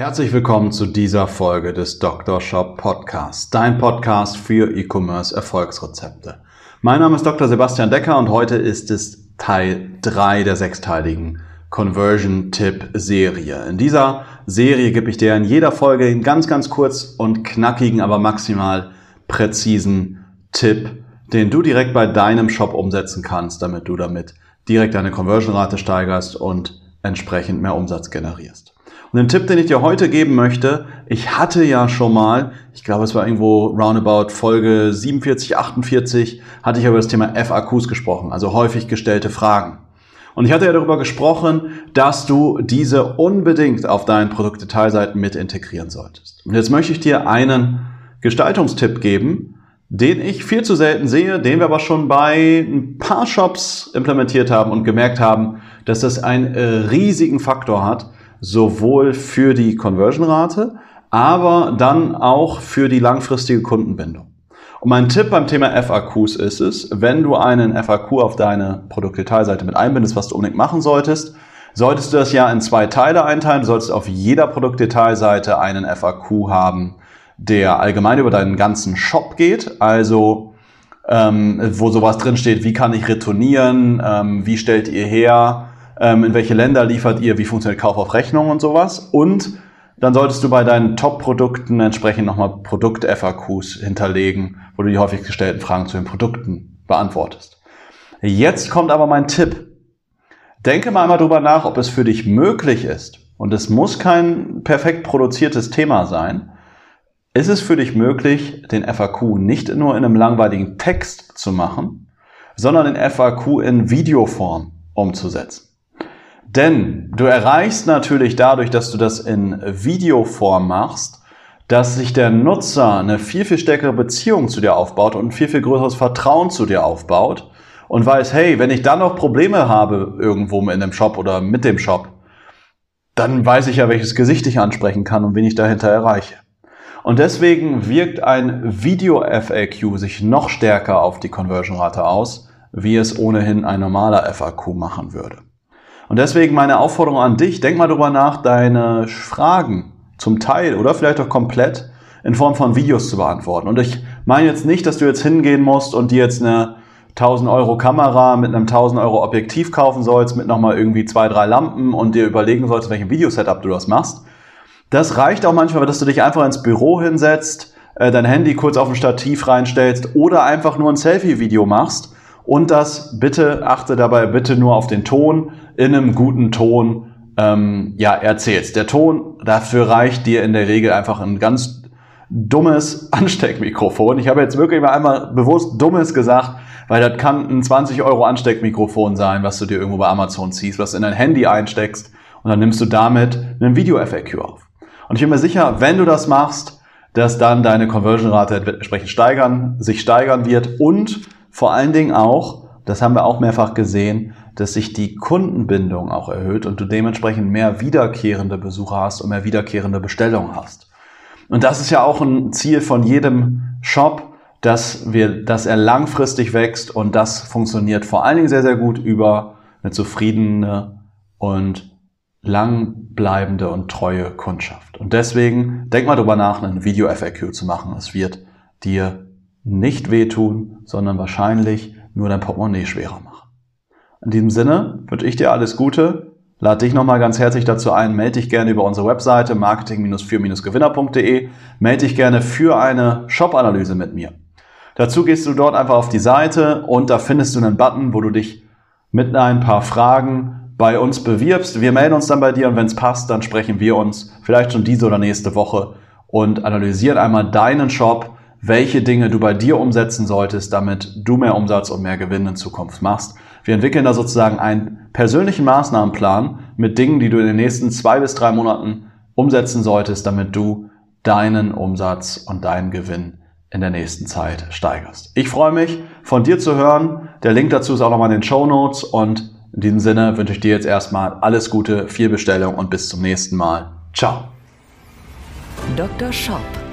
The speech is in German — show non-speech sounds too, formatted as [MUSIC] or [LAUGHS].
Herzlich willkommen zu dieser Folge des Dr. Shop Podcasts, dein Podcast für E-Commerce Erfolgsrezepte. Mein Name ist Dr. Sebastian Decker und heute ist es Teil 3 der sechsteiligen Conversion-Tipp-Serie. In dieser Serie gebe ich dir in jeder Folge einen ganz, ganz kurz und knackigen, aber maximal präzisen Tipp, den du direkt bei deinem Shop umsetzen kannst, damit du damit direkt deine Conversion-Rate steigerst und entsprechend mehr Umsatz generierst. Und den Tipp, den ich dir heute geben möchte, ich hatte ja schon mal, ich glaube es war irgendwo roundabout Folge 47, 48, hatte ich über das Thema FAQs gesprochen, also häufig gestellte Fragen. Und ich hatte ja darüber gesprochen, dass du diese unbedingt auf deinen Produktdetailseiten mit integrieren solltest. Und jetzt möchte ich dir einen Gestaltungstipp geben, den ich viel zu selten sehe, den wir aber schon bei ein paar Shops implementiert haben und gemerkt haben, dass das einen riesigen Faktor hat, sowohl für die Conversion-Rate, aber dann auch für die langfristige Kundenbindung. Und mein Tipp beim Thema FAQs ist es, wenn du einen FAQ auf deine Produktdetailseite mit einbindest, was du unbedingt machen solltest, solltest du das ja in zwei Teile einteilen. Du solltest auf jeder Produktdetailseite einen FAQ haben, der allgemein über deinen ganzen Shop geht. Also ähm, wo sowas drin steht, wie kann ich retournieren, ähm, wie stellt ihr her, ähm, in welche Länder liefert ihr, wie funktioniert Kauf auf Rechnung und sowas. Und dann solltest du bei deinen Top-Produkten entsprechend nochmal Produkt-FAQs hinterlegen, wo du die häufig gestellten Fragen zu den Produkten beantwortest. Jetzt kommt aber mein Tipp. Denke mal einmal drüber nach, ob es für dich möglich ist, und es muss kein perfekt produziertes Thema sein, ist es für dich möglich, den FAQ nicht nur in einem langweiligen Text zu machen, sondern den FAQ in Videoform umzusetzen. Denn du erreichst natürlich dadurch, dass du das in Videoform machst, dass sich der Nutzer eine viel, viel stärkere Beziehung zu dir aufbaut und ein viel, viel größeres Vertrauen zu dir aufbaut und weiß, hey, wenn ich dann noch Probleme habe irgendwo in dem Shop oder mit dem Shop, dann weiß ich ja, welches Gesicht ich ansprechen kann und wen ich dahinter erreiche. Und deswegen wirkt ein Video-FAQ sich noch stärker auf die Conversion-Rate aus, wie es ohnehin ein normaler FAQ machen würde. Und deswegen meine Aufforderung an dich, denk mal drüber nach, deine Fragen zum Teil oder vielleicht auch komplett in Form von Videos zu beantworten. Und ich meine jetzt nicht, dass du jetzt hingehen musst und dir jetzt eine 1000 Euro Kamera mit einem 1000 Euro Objektiv kaufen sollst, mit nochmal irgendwie zwei, drei Lampen und dir überlegen sollst, welchen Videosetup du das machst. Das reicht auch manchmal, dass du dich einfach ins Büro hinsetzt, äh, dein Handy kurz auf ein Stativ reinstellst oder einfach nur ein Selfie-Video machst und das bitte, achte dabei bitte nur auf den Ton, in einem guten Ton ähm, ja, erzählst. Der Ton, dafür reicht dir in der Regel einfach ein ganz dummes [LAUGHS] Ansteckmikrofon. Ich habe jetzt wirklich mal einmal bewusst dummes gesagt, weil das kann ein 20 Euro Ansteckmikrofon sein, was du dir irgendwo bei Amazon ziehst, was in dein Handy einsteckst und dann nimmst du damit einen Video-FAQ auf. Und ich bin mir sicher, wenn du das machst, dass dann deine Conversion-Rate entsprechend steigern, sich steigern wird und vor allen Dingen auch, das haben wir auch mehrfach gesehen, dass sich die Kundenbindung auch erhöht und du dementsprechend mehr wiederkehrende Besucher hast und mehr wiederkehrende Bestellungen hast. Und das ist ja auch ein Ziel von jedem Shop, dass wir, dass er langfristig wächst und das funktioniert vor allen Dingen sehr, sehr gut über eine zufriedene und langbleibende und treue Kundschaft. Und deswegen denk mal drüber nach, einen Video-FAQ zu machen. Es wird dir nicht wehtun, sondern wahrscheinlich nur dein Portemonnaie schwerer machen. In diesem Sinne wünsche ich dir alles Gute, lade dich nochmal ganz herzlich dazu ein, melde dich gerne über unsere Webseite marketing-für-gewinner.de, melde dich gerne für eine Shop-Analyse mit mir. Dazu gehst du dort einfach auf die Seite und da findest du einen Button, wo du dich mit ein paar Fragen bei uns bewirbst. Wir melden uns dann bei dir und wenn es passt, dann sprechen wir uns vielleicht schon diese oder nächste Woche und analysieren einmal deinen Shop, welche Dinge du bei dir umsetzen solltest, damit du mehr Umsatz und mehr Gewinn in Zukunft machst. Wir entwickeln da sozusagen einen persönlichen Maßnahmenplan mit Dingen, die du in den nächsten zwei bis drei Monaten umsetzen solltest, damit du deinen Umsatz und deinen Gewinn in der nächsten Zeit steigerst. Ich freue mich, von dir zu hören. Der Link dazu ist auch nochmal in den Show Notes und in diesem Sinne wünsche ich dir jetzt erstmal alles Gute, viel Bestellung und bis zum nächsten Mal. Ciao. Dr. Shop,